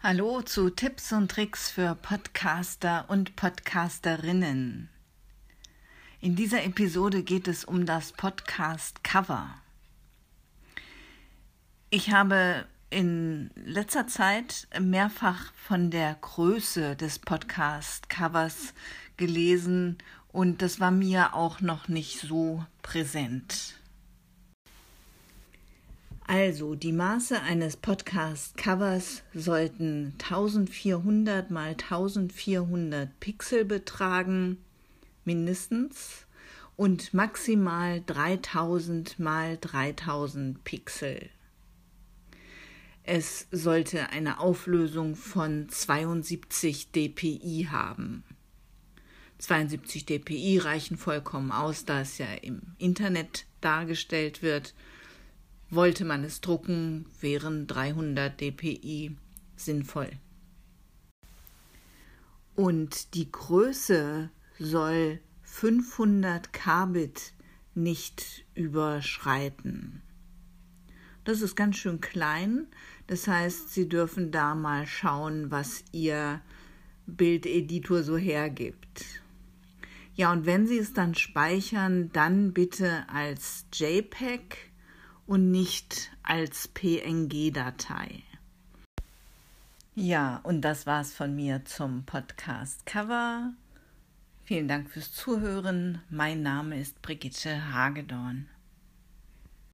Hallo zu Tipps und Tricks für Podcaster und Podcasterinnen. In dieser Episode geht es um das Podcast Cover. Ich habe in letzter Zeit mehrfach von der Größe des Podcast Covers gelesen und das war mir auch noch nicht so präsent. Also, die Maße eines Podcast-Covers sollten 1400 mal 1400 Pixel betragen, mindestens, und maximal 3000 mal 3000 Pixel. Es sollte eine Auflösung von 72 dpi haben. 72 dpi reichen vollkommen aus, da es ja im Internet dargestellt wird wollte man es drucken, wären 300 dpi sinnvoll. Und die Größe soll 500 Kbit nicht überschreiten. Das ist ganz schön klein, das heißt, Sie dürfen da mal schauen, was Ihr Bildeditor so hergibt. Ja, und wenn Sie es dann speichern, dann bitte als JPEG und nicht als PNG-Datei. Ja, und das war's von mir zum Podcast Cover. Vielen Dank fürs Zuhören. Mein Name ist Brigitte Hagedorn.